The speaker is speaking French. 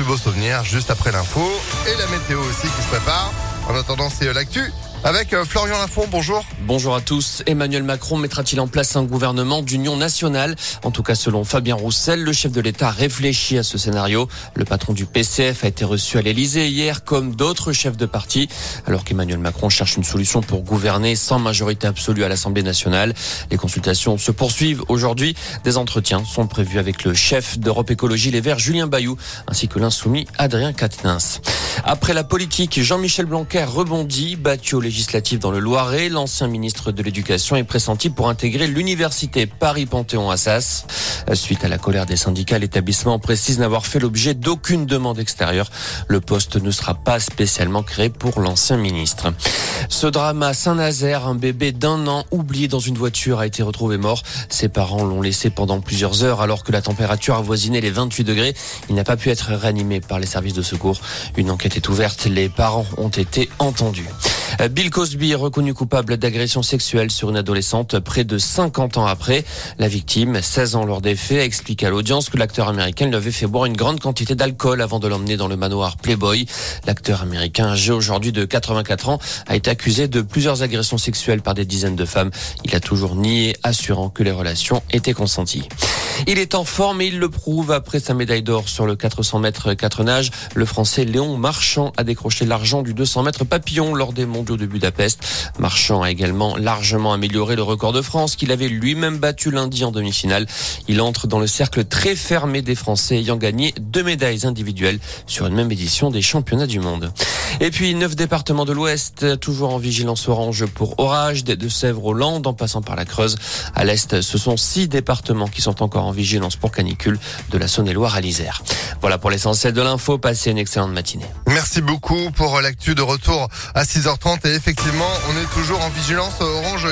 plus beaux souvenirs juste après l'info et la météo aussi qui se prépare. En attendant, c'est l'actu avec euh, Florian Lafont, bonjour. Bonjour à tous. Emmanuel Macron mettra-t-il en place un gouvernement d'union nationale? En tout cas, selon Fabien Roussel, le chef de l'État réfléchit à ce scénario. Le patron du PCF a été reçu à l'Elysée hier, comme d'autres chefs de parti, alors qu'Emmanuel Macron cherche une solution pour gouverner sans majorité absolue à l'Assemblée nationale. Les consultations se poursuivent aujourd'hui. Des entretiens sont prévus avec le chef d'Europe Écologie Les Verts, Julien Bayou, ainsi que l'insoumis Adrien Quatennens. Après la politique, Jean-Michel Blanquer rebondit, battu au dans le Loiret. L'ancien ministre de l'Éducation est pressenti pour intégrer l'université Paris-Panthéon-Assas. Suite à la colère des syndicats, l'établissement précise n'avoir fait l'objet d'aucune demande extérieure. Le poste ne sera pas spécialement créé pour l'ancien ministre. Ce drame à Saint-Nazaire, un bébé d'un an oublié dans une voiture a été retrouvé mort. Ses parents l'ont laissé pendant plusieurs heures alors que la température avoisinait les 28 degrés. Il n'a pas pu être réanimé par les services de secours. Une enquête est ouverte. Les parents ont été entendus. Bill Cosby est reconnu coupable d'agression sexuelle sur une adolescente près de 50 ans après. La victime, 16 ans lors des faits, a expliqué à l'audience que l'acteur américain lui avait fait boire une grande quantité d'alcool avant de l'emmener dans le manoir Playboy. L'acteur américain, âgé aujourd'hui de 84 ans, a été accusé de plusieurs agressions sexuelles par des dizaines de femmes. Il a toujours nié, assurant que les relations étaient consenties. Il est en forme et il le prouve après sa médaille d'or sur le 400 mètres 4 nages. Le français Léon Marchand a décroché l'argent du 200 mètres papillon lors des mondiaux de Budapest. Marchand a également largement amélioré le record de France qu'il avait lui-même battu lundi en demi-finale. Il entre dans le cercle très fermé des Français ayant gagné deux médailles individuelles sur une même édition des championnats du monde. Et puis neuf départements de l'Ouest toujours en vigilance orange pour orage, des Deux-Sèvres au Landes en passant par la Creuse. À l'Est, ce sont six départements qui sont encore en vigilance pour canicule de la Saône-et-Loire à l'Isère. Voilà pour l'essentiel de l'info. Passez une excellente matinée. Merci beaucoup pour l'actu de retour à 6h30 et effectivement, on est toujours en vigilance orange.